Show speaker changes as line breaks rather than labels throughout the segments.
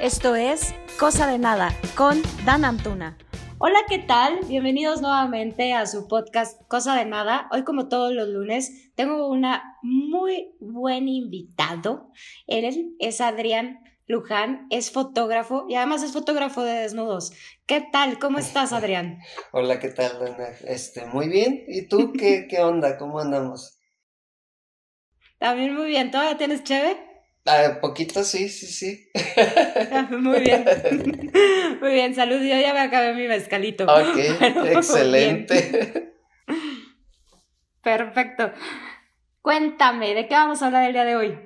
Esto es Cosa de Nada con Dan Antuna. Hola, ¿qué tal? Bienvenidos nuevamente a su podcast Cosa de Nada. Hoy, como todos los lunes, tengo una muy buen invitado. Él es Adrián Luján, es fotógrafo y además es fotógrafo de desnudos. ¿Qué tal? ¿Cómo estás, Adrián?
Hola, ¿qué tal, Dana? Este, muy bien. ¿Y tú qué, qué onda? ¿Cómo andamos?
También muy bien. ¿Todavía tienes cheve?
Ah, poquito, sí, sí, sí.
Muy bien. Muy bien, salud. Yo ya me acabé mi mezcalito.
Ok, excelente.
Perfecto. Cuéntame, ¿de qué vamos a hablar el día de hoy?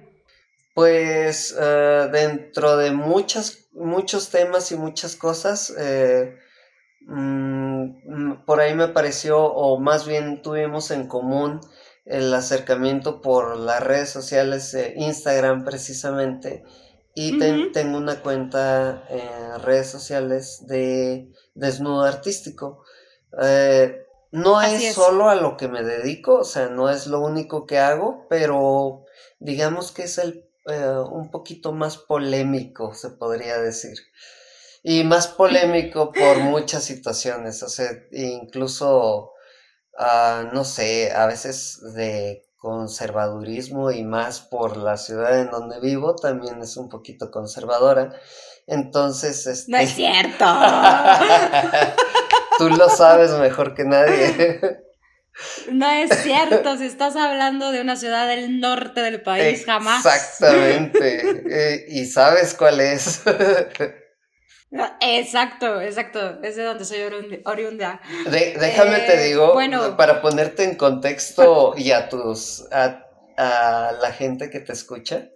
Pues eh, dentro de muchas, muchos temas y muchas cosas, eh, mm, por ahí me pareció, o más bien tuvimos en común, el acercamiento por las redes sociales, Instagram precisamente, y tengo una cuenta en redes sociales de desnudo artístico. Eh, no es, solo a lo que me dedico, o sea, no es lo único que hago, pero digamos que es el eh, un poquito más polémico, se podría decir. Y más polémico por muchas situaciones, o sea, incluso Ah, no sé, a veces de conservadurismo y más por la ciudad en donde vivo, también es un poquito conservadora. Entonces, este...
No es cierto.
Tú lo sabes mejor que nadie.
No es cierto, si estás hablando de una ciudad del norte del país, jamás.
Exactamente. Eh, y sabes cuál es.
Exacto, exacto. Es de donde soy oriunda.
déjame te eh, digo, para ponerte en contexto y a tus, a, la gente que te escucha.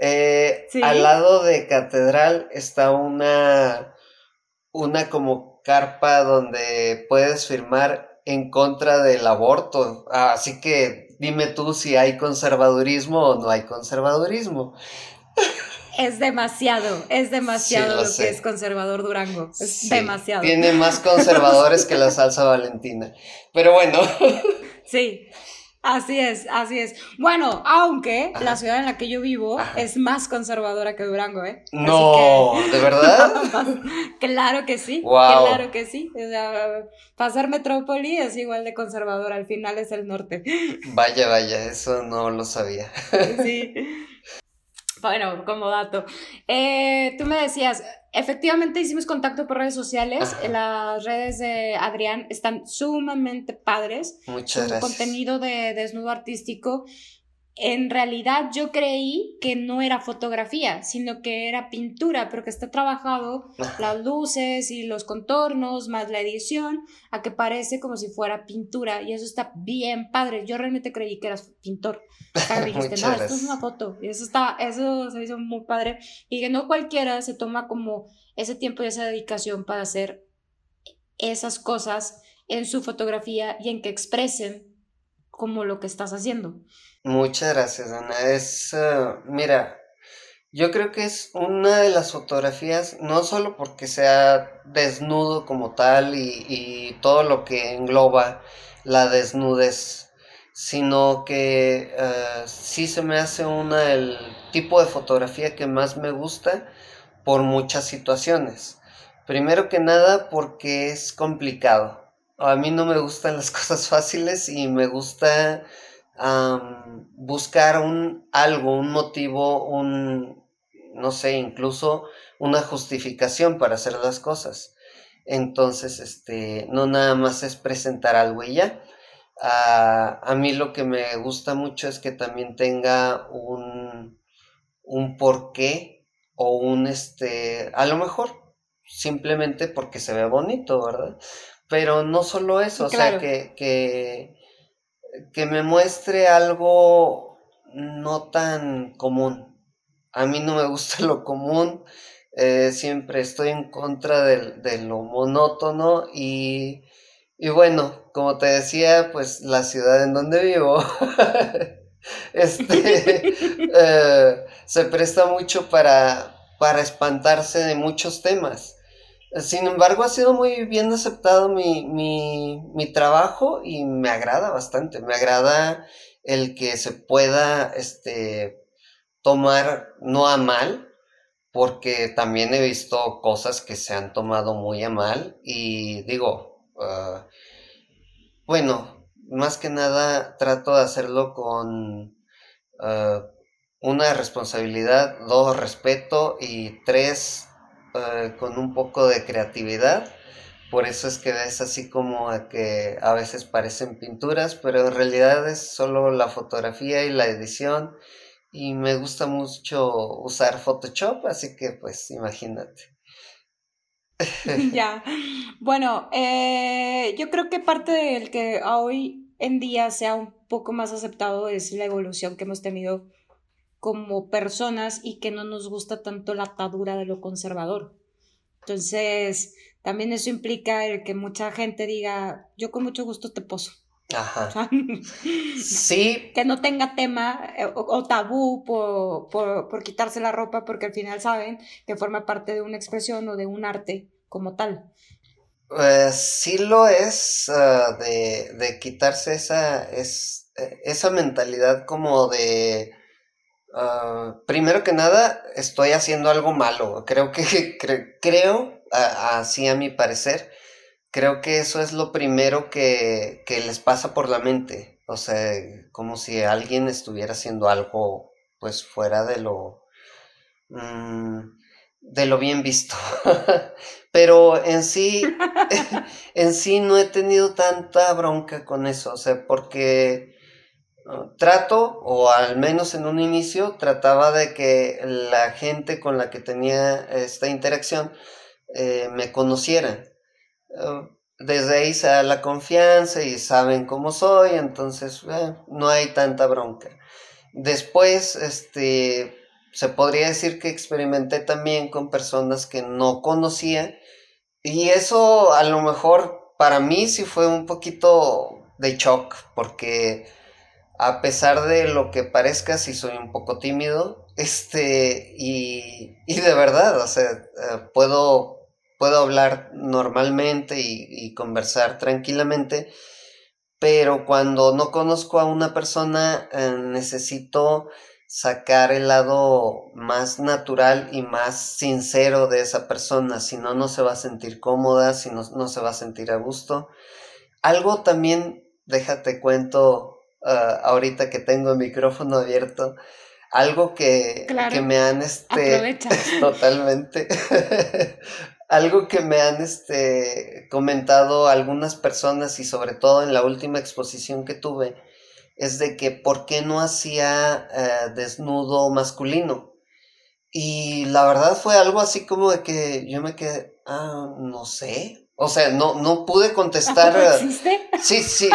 Eh, al lado de Catedral está una, una como carpa donde puedes firmar en contra del aborto. Así que dime tú si hay conservadurismo o no hay conservadurismo.
Es demasiado, es demasiado lo, que es conservador Durango. Es demasiado.
Tiene más conservadores que la salsa valentina. Pero bueno.
Sí, así es, así es. Bueno, aunque la ciudad en la que yo vivo es más conservadora que Durango, ¿eh?
No, ¿de verdad?
claro que sí, claro que sí. pasar metrópoli es igual de conservador, al final es el norte.
Vaya, vaya, eso no lo sabía.
sí. Bueno, como dato. Eh, tú me decías, efectivamente hicimos contacto por redes sociales. Las redes de Adrián están sumamente padres.
Muchas
Su contenido de desnudo artístico en realidad yo creí que no era fotografía, sino que era pintura, pero que está trabajado las luces y los contornos, más la edición, a que parece como si fuera pintura, y eso está bien padre. Yo realmente creí que eras pintor. dijiste, no, esto es una foto, y eso está, eso se hizo muy padre, y que no cualquiera se toma como ese tiempo y esa dedicación para hacer esas cosas en su fotografía y en que expresen como lo que estás haciendo.
Muchas gracias, Ana. Es, eh, mira, yo creo que es una de las fotografías, no solo porque sea desnudo como tal y, todo lo que engloba la desnudez, sino que uh, sí se me hace una del tipo de fotografía que más me gusta por muchas situaciones. Primero que nada porque es complicado. A mí no me gustan las cosas fáciles y me gusta buscar un algo, un motivo, un, no sé, incluso una justificación para hacer las cosas. Entonces, este, no nada más es presentar algo y ya. A mí lo que me gusta mucho es que también tenga un, un porqué o un, este, a lo mejor simplemente porque se ve bonito, ¿verdad? Pero no solo eso, o sea, que, que, que me muestre algo no tan común. A mí no me gusta lo común, eh, siempre estoy en contra de, lo monótono y, y, bueno, como te decía, pues la ciudad en donde vivo este, eh, se presta mucho para, para espantarse de muchos temas. Sin embargo, ha sido muy bien aceptado mi, mi, trabajo y me agrada bastante. Me agrada el que se pueda este, tomar no a mal, porque también he visto cosas que se han tomado muy a mal y digo, ah, bueno, más que nada trato de hacerlo con ah, una responsabilidad, dos, respeto y tres, ah, con un poco de creatividad. Por eso es que ves así como que a veces parecen pinturas, pero en realidad es solo la fotografía y la edición y me gusta mucho usar Photoshop, así que pues imagínate.
ya, bueno, eh, yo creo que parte del que hoy en día sea un poco más aceptado es la evolución que hemos tenido como personas y que no nos gusta tanto la atadura de lo conservador. Entonces, también eso implica el que mucha gente diga, yo con mucho gusto te poso. Ajá. sí. Que no tenga tema eh, o, tabú por, por, quitarse la ropa porque al final saben que forma parte de una expresión o de un arte como tal.
Pues sí lo es ah, de, quitarse esa, es, eh, esa mentalidad como de... Ah, primero que nada, estoy haciendo algo malo. Creo que, creo, así a mi parecer, creo que eso es lo primero que, les pasa por la mente. O sea, como si alguien estuviera haciendo algo pues fuera de lo... Mm, de lo bien visto. Pero en sí, en sí no he tenido tanta bronca con eso. O sea, porque trato, o al menos en un inicio, trataba de que la gente con la que tenía esta interacción eh, me conociera. Eh, desde ahí se da la confianza y saben cómo soy, entonces eh, no hay tanta bronca. Después, este, se podría decir que experimenté también con personas que no conocía y eso a lo mejor para mí sí fue un poquito de shock porque a pesar de lo que parezca sí soy un poco tímido este y, y de verdad sea puedo puedo hablar normalmente y, conversar tranquilamente, pero cuando no conozco a una persona eh, necesito sacar el lado más natural y más sincero de esa persona, si no, no se va a sentir cómoda, si no, no se va a sentir a gusto. Algo también, déjate cuento, ah, ahorita que tengo el micrófono abierto, algo que, que me han este totalmente algo que me han este, comentado algunas personas y sobre todo en la última exposición que tuve es de que por qué no hacía eh, desnudo masculino. Y la verdad fue algo así como de que yo me quedé, ah, no sé. O sea, no, no pude contestar.
¿Existe?
Sí, sí.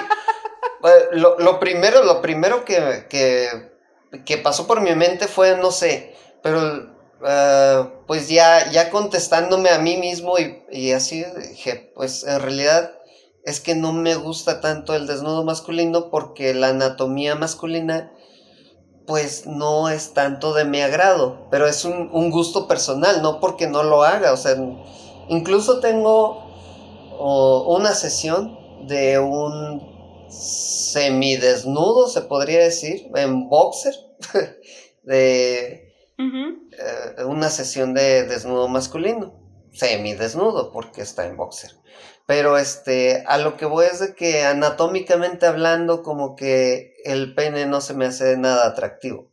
Eh, lo, lo, primero, lo primero que, que, pasó por mi mente fue, no sé, pero eh, pues ya, ya contestándome a mí mismo y, así dije, pues en realidad es que no me gusta tanto el desnudo masculino porque la anatomía masculina pues no es tanto de mi agrado, pero es un, gusto personal, no porque no lo haga, o sea, incluso tengo una sesión de un semidesnudo, se podría decir, en boxer, de eh, una sesión de desnudo masculino, semi desnudo porque está en boxer. Pero este, a lo que voy es de que anatómicamente hablando, como que el pene no se me hace nada atractivo.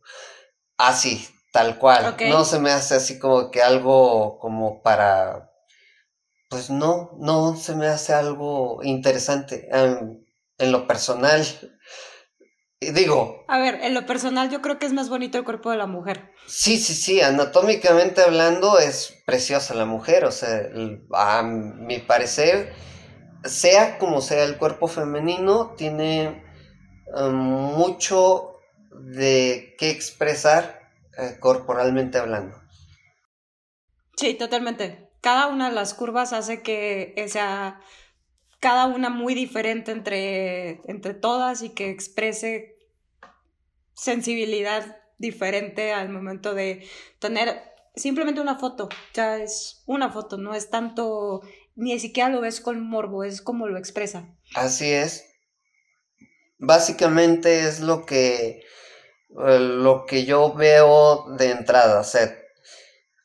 Así, tal cual. No se me hace así como que algo como para. Pues no, no se me hace algo interesante. En lo personal, digo.
A ver, en lo personal yo creo que es más bonito el cuerpo de la mujer.
Sí, sí, sí, anatómicamente hablando es preciosa la mujer, o sea, a mi parecer, sea como sea el cuerpo femenino, tiene um, mucho de qué expresar eh, corporalmente hablando.
Sí, totalmente. Cada una de las curvas hace que sea cada una muy diferente entre, entre todas y que exprese sensibilidad diferente al momento de tener simplemente una foto. Ya es una foto, no es tanto, ni siquiera lo ves con morbo, es como lo expresa.
Así es. Básicamente es lo que, eh, lo que yo veo de entrada.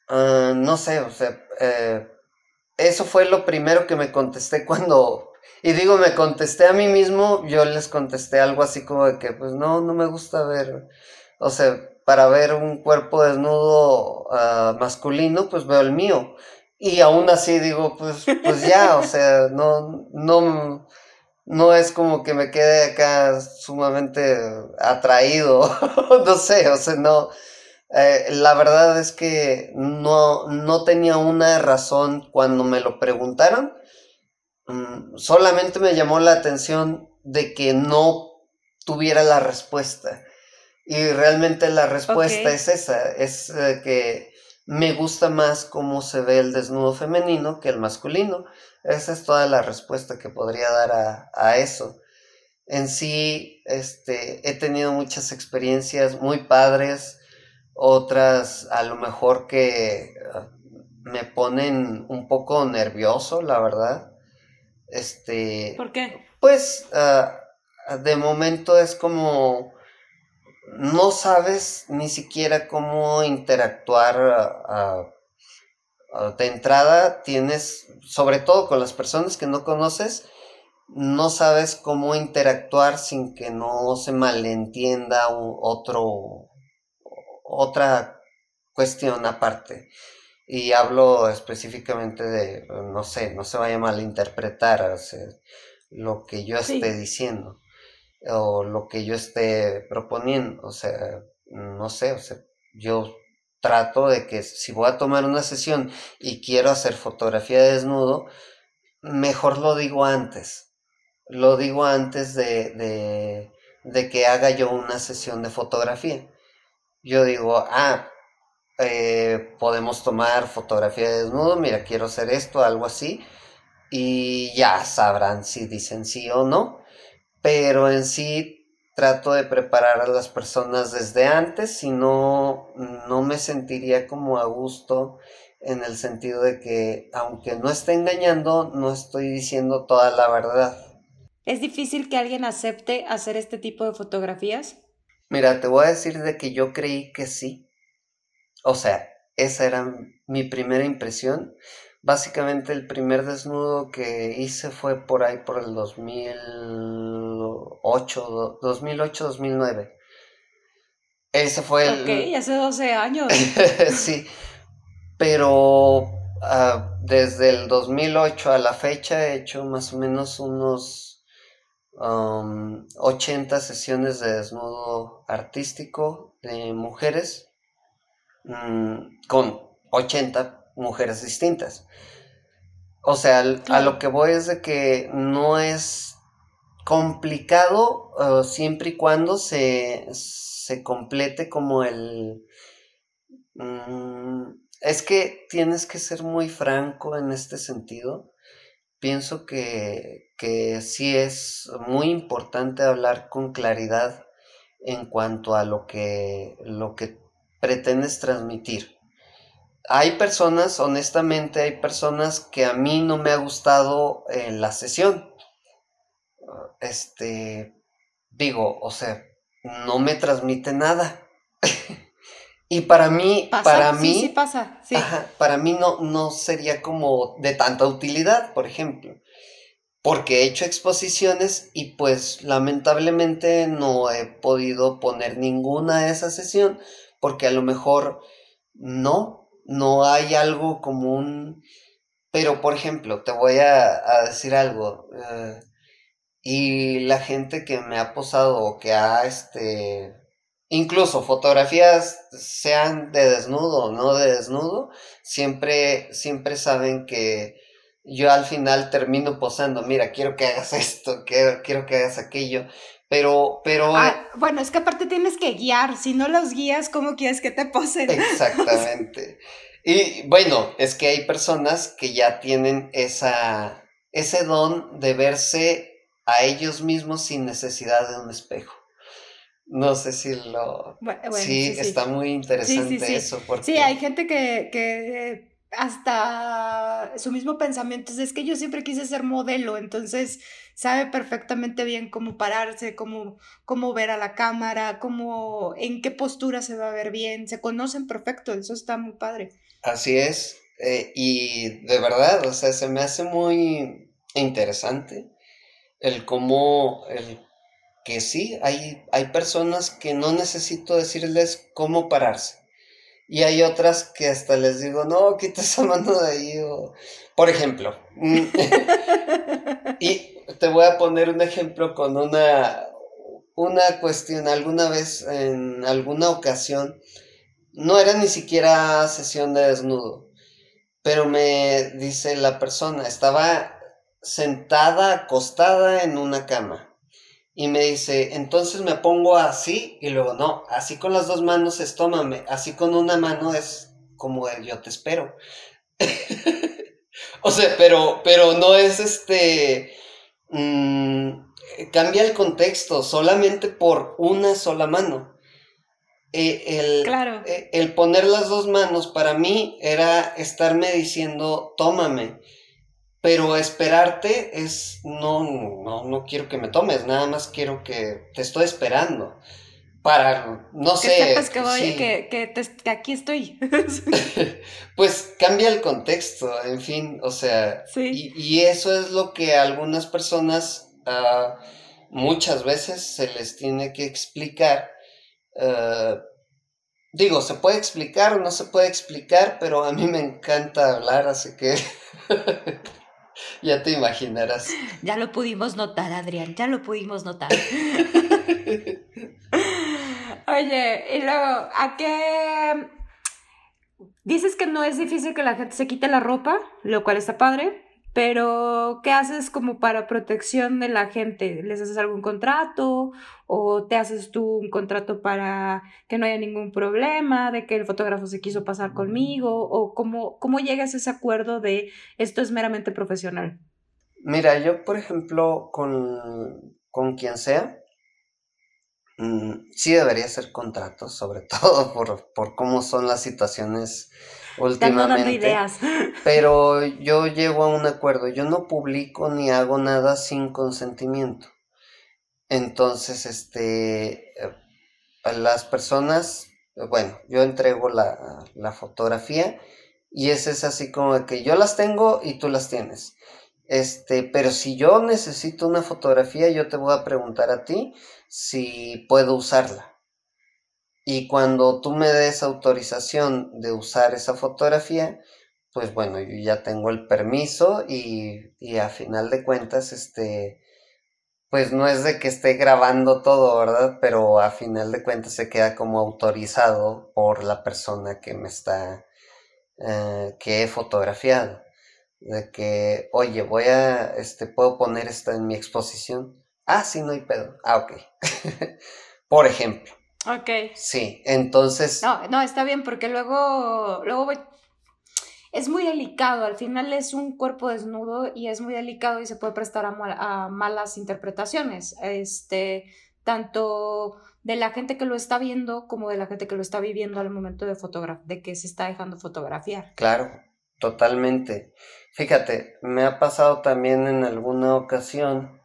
Ah, no sé, o sea, eh, eso fue lo primero que me contesté cuando, y digo, me contesté a mí mismo, yo les contesté algo así como de que, pues no, no me gusta ver, o sea, para ver un cuerpo desnudo ah, masculino, pues veo el mío. Y aún así digo, pues, pues ya, o sea, no, no, no es como que me quede acá sumamente atraído, no sé, o sea, no, eh, la verdad es que no, no tenía una razón cuando me lo preguntaron. Mm, solamente me llamó la atención de que no tuviera la respuesta. Y realmente la respuesta es esa, es eh, que me gusta más cómo se ve el desnudo femenino que el masculino. Esa es toda la respuesta que podría dar a, a eso. En sí, este, he tenido muchas experiencias muy padres otras a lo mejor que ah, me ponen un poco nervioso, la verdad. Este.
¿Por qué?
Pues ah, de momento es como no sabes ni siquiera cómo interactuar ah, de entrada tienes, sobre todo con las personas que no conoces, no sabes cómo interactuar sin que no se malentienda otro otra cuestión aparte. Y hablo específicamente de, no sé, no se vaya a malinterpretar lo que yo esté diciendo o lo que yo esté proponiendo. O sea, no sé, o sea, yo trato de que si voy a tomar una sesión y quiero hacer fotografía de desnudo, mejor lo digo antes. Lo digo antes de, de, de que haga yo una sesión de fotografía yo digo, ah, eh, podemos tomar fotografía de desnudo, mira, quiero hacer esto, algo así, y ya sabrán si dicen sí o no, pero en sí trato de preparar a las personas desde antes, si no, no me sentiría como a gusto en el sentido de que aunque no esté engañando, no estoy diciendo toda la verdad.
¿Es difícil que alguien acepte hacer este tipo de fotografías?
Mira, te voy a decir de que yo creí que sí. O sea, esa era mi primera impresión. Básicamente el primer desnudo que hice fue por ahí por el 2008, 2008-2009. Ese fue
el... Ok, hace 12 años.
sí, pero ah, desde el 2008 a la fecha he hecho más o menos unos 80 sesiones de desnudo artístico de mujeres mm, con 80 mujeres distintas. O sea, a lo que voy es de que no es complicado uh, siempre y cuando se, se complete como el... Mm, es que tienes que ser muy franco en este sentido pienso que, que sí es muy importante hablar con claridad en cuanto a lo que, lo que pretendes transmitir. Hay personas, honestamente, hay personas que a mí no me ha gustado en la sesión. Este, digo, o sea, no me transmite nada. Y para mí, para mí,
sí, sí pasa, sí.
para mí no, no sería como de tanta utilidad, por ejemplo. Porque he hecho exposiciones y pues lamentablemente no he podido poner ninguna de esa sesión porque a lo mejor no, no hay algo como un... Pero por ejemplo, te voy a, decir algo. Eh, y la gente que me ha posado o que ha este incluso fotografías sean de desnudo o no de desnudo, siempre, siempre saben que yo al final termino posando, mira, quiero que hagas esto, quiero, quiero que hagas aquello, pero, pero...
Ah, bueno, es que aparte tienes que guiar, si no los guías, ¿cómo quieres que te posen?
Exactamente. y bueno, es que hay personas que ya tienen esa, ese don de verse a ellos mismos sin necesidad de un espejo. No sé si lo... sí, está muy interesante eso. Porque...
Sí, hay gente que, que hasta su mismo pensamiento es, que yo siempre quise ser modelo, entonces sabe perfectamente bien cómo pararse, cómo, cómo ver a la cámara, cómo, en qué postura se va a ver bien, se conocen perfecto, eso está muy padre.
Así es. Eh, y de verdad, o sea, se me hace muy interesante el cómo, el que sí, hay, hay personas que no necesito decirles cómo pararse. Y hay otras que hasta les digo, no, quita esa mano de ahí. Por ejemplo, mm, y te voy a poner un ejemplo con una, una cuestión. Alguna vez, en alguna ocasión, no era ni siquiera sesión de desnudo, pero me dice la persona, estaba sentada, acostada en una cama. Y me dice, entonces me pongo así y luego no, así con las dos manos es tómame, así con una mano es como yo te espero. o sea, pero, pero no es este... Mm, cambia el contexto solamente por una sola mano. E, el, claro. E, el poner las dos manos para mí era estarme diciendo, tómame pero esperarte es, no, no, no quiero que me tomes, nada más quiero que te estoy esperando. Para, no sé.
que, que, aquí estoy.
pues cambia el contexto, en fin, o sea, y, y, eso es lo que a algunas personas uh, muchas veces se les tiene que explicar. Uh, digo, se puede explicar o no se puede explicar, pero a mí me encanta hablar, así que ya te imaginarás.
Ya lo pudimos notar, Adrián, ya lo pudimos notar. Oye, y luego, ¿a qué? Dices que no es difícil que la gente se quite la ropa, lo cual está padre. Pero, ¿qué haces como para protección de la gente? ¿Les haces algún contrato? ¿O te haces tú un contrato para que no haya ningún problema, de que el fotógrafo se quiso pasar conmigo? ¿O cómo, cómo llegas a ese acuerdo de esto es meramente profesional?
Mira, yo, por ejemplo, con, con quien sea, mm, sí debería ser contrato, sobre todo por, por cómo son las situaciones últimamente. ideas. Pero yo llego a un acuerdo, yo no publico ni hago nada sin consentimiento. Entonces, este, las personas, bueno, yo entrego la, la fotografía y ese es así como que yo las tengo y tú las tienes. Este, pero si yo necesito una fotografía, yo te voy a preguntar a ti si puedo usarla. Y cuando tú me des autorización de usar esa fotografía, pues bueno, yo ya tengo el permiso y, y a final de cuentas, este, pues no es de que esté grabando todo, ¿verdad? Pero a final de cuentas se queda como autorizado por la persona que me está, eh, que he fotografiado. De que, oye, voy a, este, puedo poner esto en mi exposición. Ah, sí, no hay pedo. Ah, ok. por ejemplo.
Ok.
Sí, entonces...
No, no, está bien porque luego, luego voy... Es muy delicado, al final es un cuerpo desnudo y es muy delicado y se puede prestar a, malas interpretaciones, este, tanto de la gente que lo está viendo como de la gente que lo está viviendo al momento de de que se está dejando fotografiar.
Claro, totalmente. Fíjate, me ha pasado también en alguna ocasión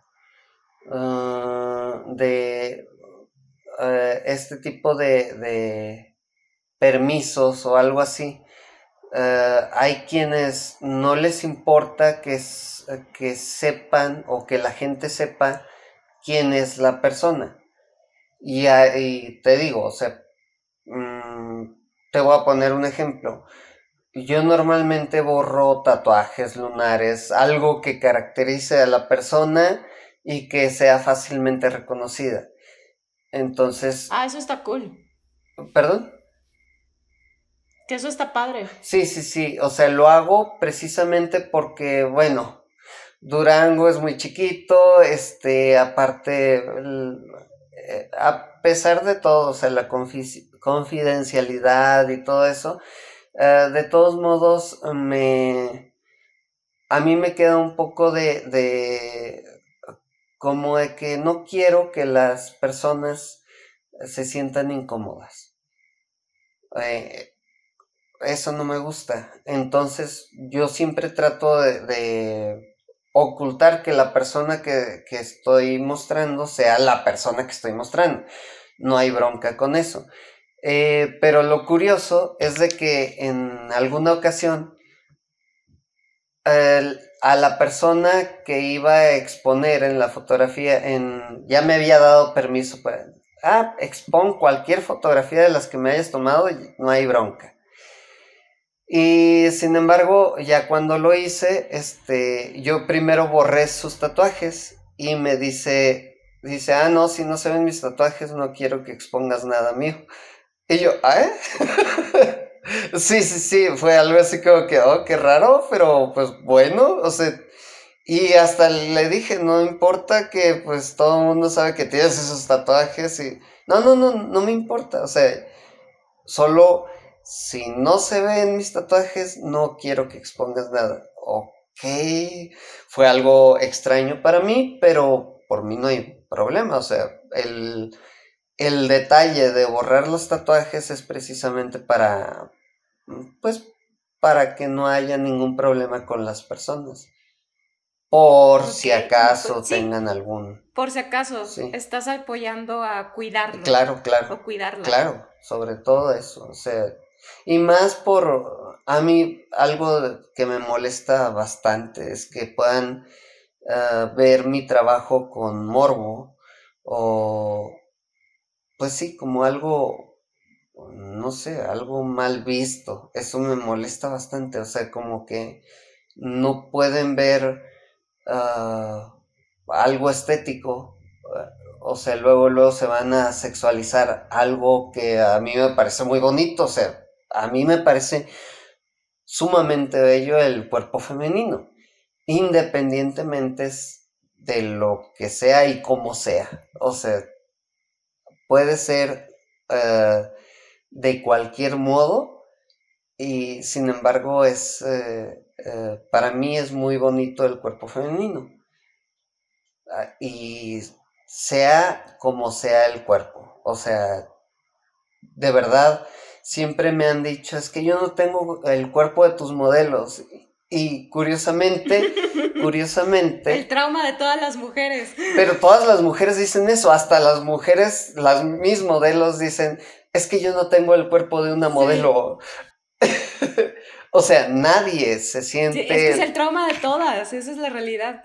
ah, de eh, este tipo de, permisos o algo así, eh, hay quienes no les importa que, que sepan o que la gente sepa quién es la persona. Y, te digo, o sea, mm, te voy a poner un ejemplo. Yo normalmente borro tatuajes lunares, algo que caracterice a la persona y que sea fácilmente reconocida. Entonces.
Ah, eso está cool.
¿Perdón?
Que eso está padre.
Sí, sí, sí. O sea, lo hago precisamente porque, bueno, Durango es muy chiquito, este, aparte, eh, a pesar de todo, o sea, la confidencialidad y todo eso, eh, de todos modos, me, a mí me queda un poco de, de como de que no quiero que las personas se sientan incómodas. Eh, eso no me gusta. Entonces yo siempre trato de, ocultar que la persona que, que, estoy mostrando sea la persona que estoy mostrando. No hay bronca con eso. Eh, pero lo curioso es de que en alguna ocasión a la persona que iba a exponer en la fotografía, en, ya me había dado permiso para, ah, expon cualquier fotografía de las que me hayas tomado, no hay bronca. Y sin embargo, ya cuando lo hice, este, yo primero borré sus tatuajes y me dice, dice, ah, no, si no se ven mis tatuajes, no quiero que expongas nada mío. Y yo, ¿ah? sí, sí, sí, fue algo así como que, oh, qué raro, pero pues bueno, o sea, y hasta le dije, no importa que pues todo el mundo sabe que tienes esos tatuajes y, no, no, no, no me importa, o sea, solo si no se ven mis tatuajes, no quiero que expongas nada. Ok, fue algo extraño para mí, pero por mí no hay problema, o sea, el el detalle de borrar los tatuajes es precisamente para, pues, para que no haya ningún problema con las personas. Por si acaso pues, tengan algún.
Por si acaso, estás apoyando a cuidarlo.
Claro, claro.
O cuidarlo.
Claro, sobre todo eso. O sea, y más por. A mí, algo que me molesta bastante es que puedan ah, ver mi trabajo con morbo o, pues sí, como algo, no sé, algo mal visto. Eso me molesta bastante, o sea, como que no pueden ver ah, algo estético, o sea, luego, luego se van a sexualizar algo que a mí me parece muy bonito, o sea, a mí me parece sumamente bello el cuerpo femenino, independientemente de lo que sea y cómo sea. O sea, puede ser eh, de cualquier modo y sin embargo es eh, eh, para mí es muy bonito el cuerpo femenino ah, y sea como sea el cuerpo o sea de verdad siempre me han dicho es que yo no tengo el cuerpo de tus modelos y curiosamente, curiosamente...
El trauma de todas las mujeres.
Pero todas las mujeres dicen eso, hasta las mujeres, las mis modelos dicen, es que yo no tengo el cuerpo de una modelo. o sea, nadie se siente... es,
que es el trauma de todas, esa es la realidad.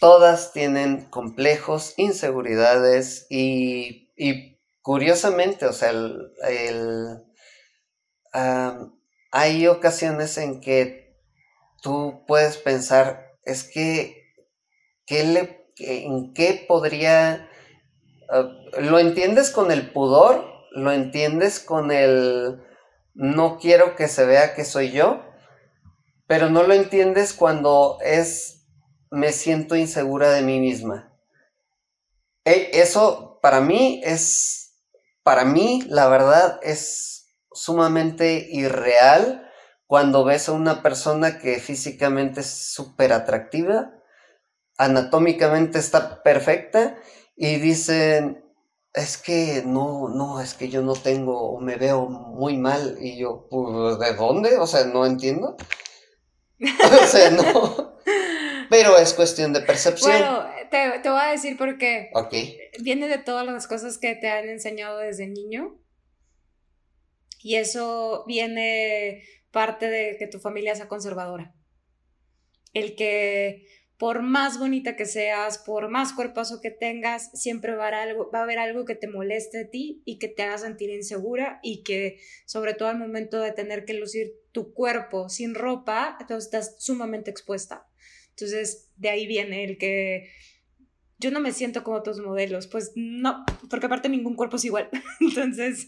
Todas tienen complejos, inseguridades y, y curiosamente, o sea, el, hay ocasiones en que tú puedes pensar, es que, ¿qué le, ¿en qué podría... Ah, lo entiendes con el pudor, lo entiendes con el no quiero que se vea que soy yo, pero no lo entiendes cuando es me siento insegura de mí misma. E, eso para mí es, para mí la verdad es sumamente irreal cuando ves a una persona que físicamente es súper atractiva, anatómicamente está perfecta y dicen, es que no, no, es que yo no tengo, me veo muy mal y yo, pues, ¿de dónde? O sea, no entiendo. o sea, no. Pero es cuestión de percepción.
Bueno, te, te voy a decir por qué.
Ok.
Viene de todas las cosas que te han enseñado desde niño. Y eso viene parte de que tu familia sea conservadora. El que por más bonita que seas, por más cuerpazo que tengas, siempre va a, algo, va a haber algo que te moleste a ti y que te haga sentir insegura y que sobre todo al momento de tener que lucir tu cuerpo sin ropa, entonces estás sumamente expuesta. Entonces de ahí viene el que yo no me siento como tus modelos, pues no, porque aparte ningún cuerpo es igual. Entonces,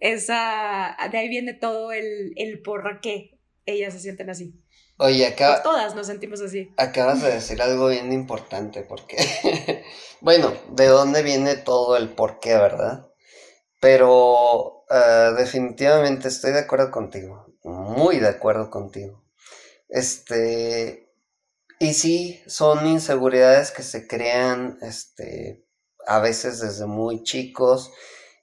esa, de ahí viene todo el, el por qué ellas se sienten así.
Oye, acá...
Pues todas nos sentimos así.
Acabas de decir algo bien importante, porque, bueno, ¿de dónde viene todo el por qué, verdad? Pero eh, definitivamente estoy de acuerdo contigo, muy de acuerdo contigo. Este, y sí, son inseguridades que se crean este, a veces desde muy chicos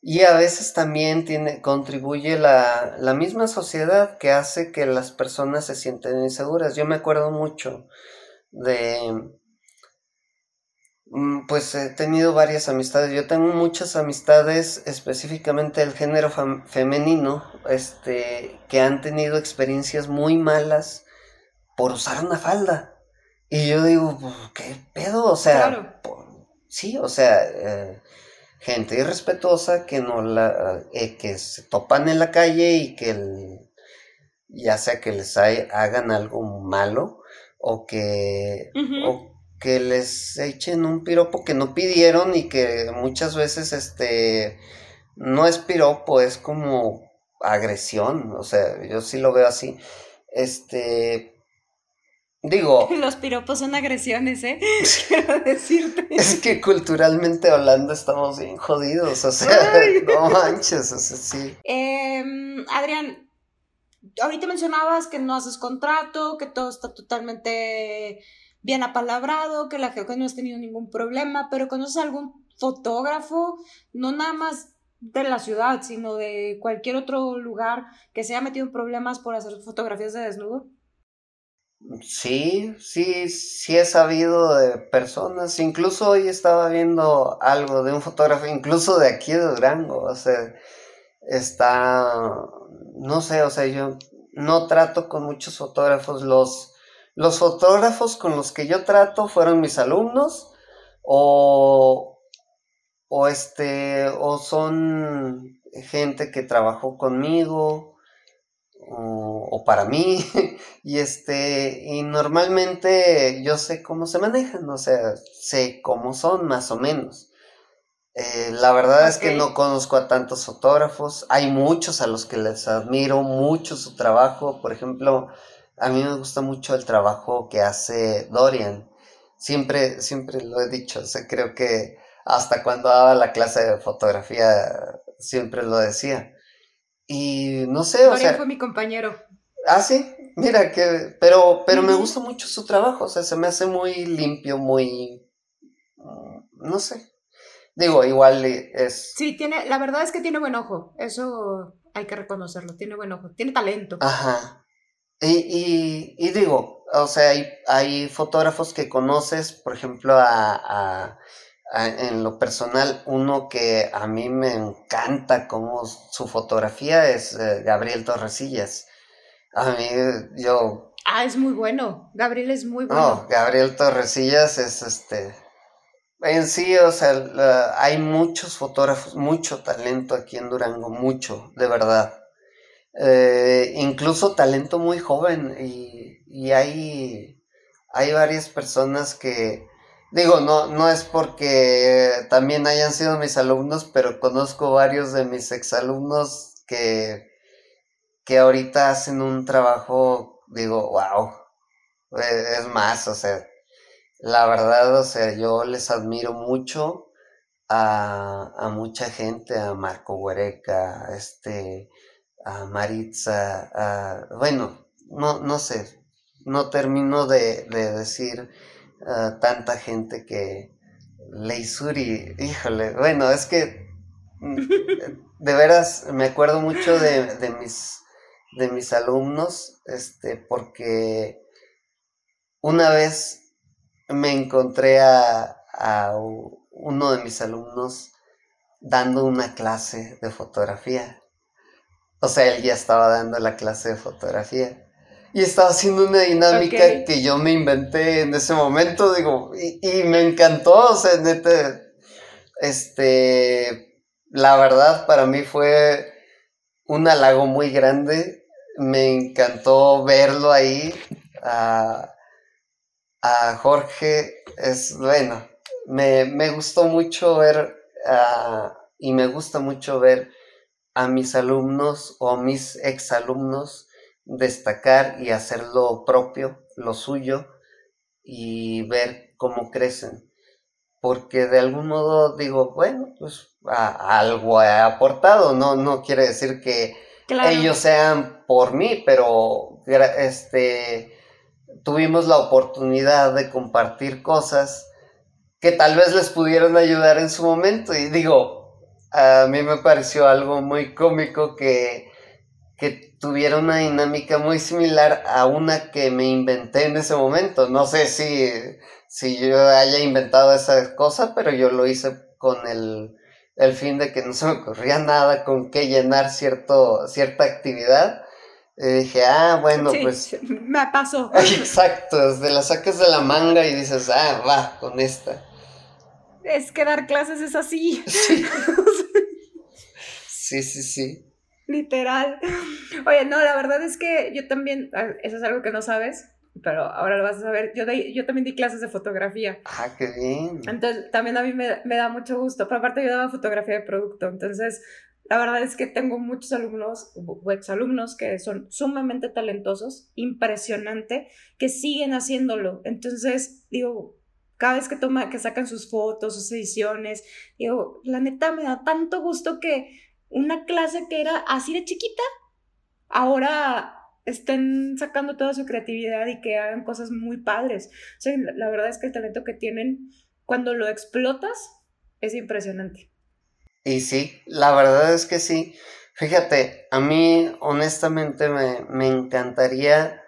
y a veces también tiene, contribuye la, la misma sociedad que hace que las personas se sienten inseguras. Yo me acuerdo mucho de, Mm, pues he tenido varias amistades. Yo tengo muchas amistades, específicamente del género femenino, este, que han tenido experiencias muy malas por usar una falda. Y yo digo, pues, ¿qué pedo? O sea, sí, o sea, eh, gente irrespetuosa que no la, eh, que se topan en la calle y que ya sea que les hagan algo malo o que, que les echen un piropo que no pidieron y que muchas veces este no es piropo, es como agresión, o sea, yo sí lo veo así. Este digo,
los piropos son agresiones, ¿eh? Quiero decirte.
Es que culturalmente hablando estamos bien jodidos, o sea, no manches, o sea, sí.
Em, Adrián, ahorita mencionabas que no haces contrato, que todo está totalmente bien apalabrado, que la gente no has tenido ningún problema, pero ¿conoces algún fotógrafo, no nada más de la ciudad, sino de cualquier otro lugar que se haya metido en problemas por hacer fotografías de desnudo?
Sí, sí, sí he sabido de personas, incluso hoy estaba viendo algo de un fotógrafo, incluso de aquí de Durango, o sea, está, no sé, o sea, yo no trato con muchos fotógrafos, los los fotógrafos con los que yo trato fueron mis alumnos o, o este o son gente que trabajó conmigo o, para mí y este y normalmente yo sé cómo se manejan o sea sé cómo son más o menos eh, la verdad es que no conozco a tantos fotógrafos hay muchos a los que les admiro mucho su trabajo por ejemplo a mí me gusta mucho el trabajo que hace Dorian. Siempre, siempre lo he dicho, o creo que hasta cuando daba la clase de fotografía siempre lo decía. Y no sé,
o sea... fue mi compañero.
Ah, sí, mira que... Pero, pero me gusta mucho su trabajo, o sea, se me hace muy limpio, muy... Mm, no sé. Digo, igual es...
Sí, tiene, la verdad es que tiene buen ojo, eso hay que reconocerlo, tiene buen ojo, tiene talento.
Ajá. Y, y, digo, o sea, hay, hay, fotógrafos que conoces, por ejemplo, a, en lo personal, uno que a mí me encanta como su fotografía es eh, Gabriel Torresillas. A mí, yo...
Ah, es muy bueno. Gabriel es muy bueno.
No, Gabriel Torresillas es este... En sí, o sea, hay muchos fotógrafos, mucho talento aquí en Durango, mucho, de verdad. Eh, incluso talento muy joven y, y hay, hay varias personas que, digo, no, no es porque también hayan sido mis alumnos, pero conozco varios de mis exalumnos que, que ahorita hacen un trabajo, digo, wow, eh, es más, o sea, la verdad, o sea, yo les admiro mucho a, a mucha gente, a Marco Huereca, este, a Maritza, a, bueno, no, no sé, no termino de, decir tanta gente que Leisuri, híjole, bueno, es que mm, de veras me acuerdo mucho de, mis de mis alumnos, este, porque una vez me encontré a, a uno de mis alumnos dando una clase de fotografía o sea, él ya estaba dando la clase de fotografía. Y estaba haciendo una dinámica que yo me inventé en ese momento, digo, y, me encantó, o sea, neta, este, la verdad para mí fue un halago muy grande, me encantó verlo ahí, a, Jorge, es, bueno, me, gustó mucho ver, y me gusta mucho ver a mis alumnos o a mis exalumnos destacar y hacer lo propio, lo suyo y ver cómo crecen. Porque de algún modo digo, bueno, pues algo he aportado, no, no quiere decir que ellos sean por mí, pero este, tuvimos la oportunidad de compartir cosas que tal vez les pudieron ayudar en su momento. Y digo, a mí me pareció algo muy cómico que, tuviera una dinámica muy similar a una que me inventé en ese momento. No sé si, si yo haya inventado esa cosa, pero yo lo hice con el, el fin de que no se me ocurría nada con qué llenar cierto, cierta actividad. Y dije, ah, bueno, pues.
Me pasó.
Exacto, te la sacas de la manga y dices, ah, va, con esta.
Es que dar clases es así.
Sí, sí, sí.
Literal. Oye, no, la verdad es que yo también, ah, eso es algo que no sabes, pero ahora lo vas a saber. Yo, yo también di clases de fotografía.
Ah, qué bien.
Entonces, también a mí me, me da mucho gusto. Pero aparte, yo daba fotografía de producto. Entonces, la verdad es que tengo muchos alumnos o exalumnos que son sumamente talentosos, impresionante, que siguen haciéndolo. Entonces, digo, cada vez que toma, que sacan sus fotos, sus ediciones, digo, la neta me da tanto gusto que una clase que era así de chiquita, ahora estén sacando toda su creatividad y que hagan cosas muy padres. O sea, la verdad es que el talento que tienen, cuando lo explotas, es impresionante.
Y sí, la verdad es que sí. Fíjate, a mí honestamente me, encantaría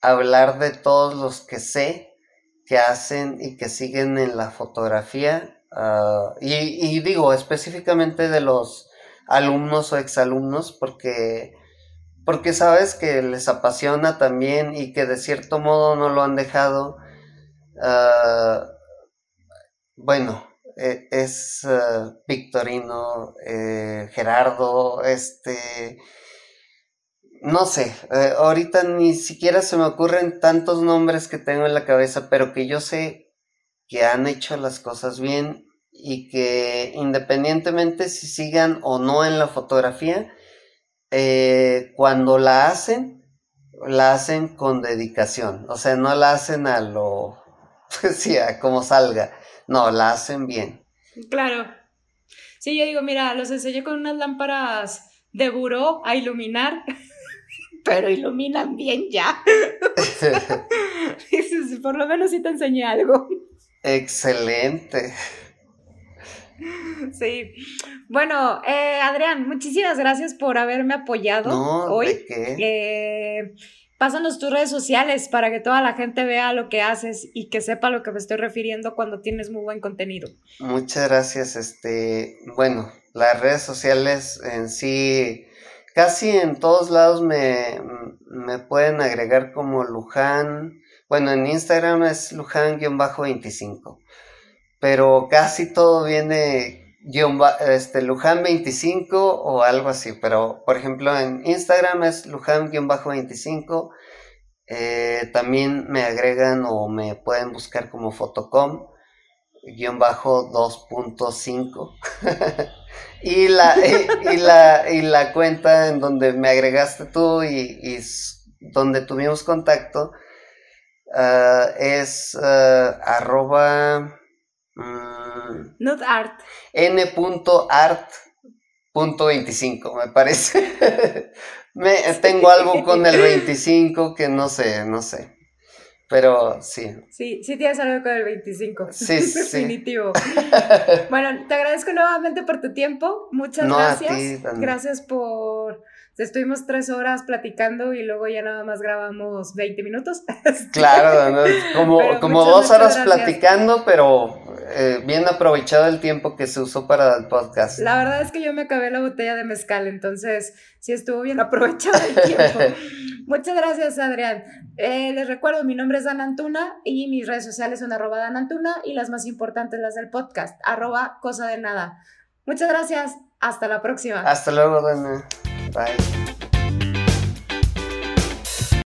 hablar de todos los que sé que hacen y que siguen en la fotografía. Ah, y, digo específicamente de los alumnos o exalumnos porque, porque sabes que les apasiona también y que de cierto modo no lo han dejado. Ah, bueno, e, es ah, Victorino, eh, Gerardo, este... No sé, eh, ahorita ni siquiera se me ocurren tantos nombres que tengo en la cabeza, pero que yo sé que han hecho las cosas bien y que independientemente si sigan o no en la fotografía, eh, cuando la hacen, la hacen con dedicación. O sea, no la hacen a lo, pues sí, a como salga. No, la hacen bien.
Claro. Sí, yo digo, mira, los enseñé con unas lámparas de buró a iluminar, pero iluminan bien ya. Por lo menos sí te enseñé algo.
Excelente.
Sí. Bueno, eh, Adrián, muchísimas gracias por haberme apoyado hoy. Eh, pásanos tus redes sociales para que toda la gente vea lo que haces y que sepa lo que me estoy refiriendo cuando tienes muy buen contenido.
Muchas gracias. Este, bueno, las redes sociales en sí, casi en todos lados me, me pueden agregar como Luján. Bueno, en Instagram es Luján-25 pero casi todo viene este, Luján 25 o algo así, pero por ejemplo en Instagram es Luján-25, eh, también me agregan o me pueden buscar como Fotocom. 2.5 y, la, y, la, y la cuenta en donde me agregaste tú y, donde tuvimos contacto ah, es uh, arroba
Mm. Not art.
N.art.25, me parece. me, tengo algo con el 25 que no sé, no sé. Pero sí.
Sí, sí tienes algo con el 25. Sí, Definitivo. bueno, te agradezco nuevamente por tu tiempo. Muchas gracias. gracias por estuvimos tres horas platicando y luego ya nada más grabamos 20 minutos.
Claro, como, como dos horas platicando, pero eh, bien aprovechado el tiempo que se usó para el podcast.
La verdad es que yo me acabé la botella de mezcal, entonces sí estuvo bien aprovechado el tiempo. Muchas gracias, Adrián. Eh, les recuerdo, mi nombre es Dan Antuna y mis redes sociales son arroba Dan Antuna y las más importantes las del podcast, arroba cosa de nada. Muchas gracias. Hasta la próxima.
Hasta luego, Dana. Bye.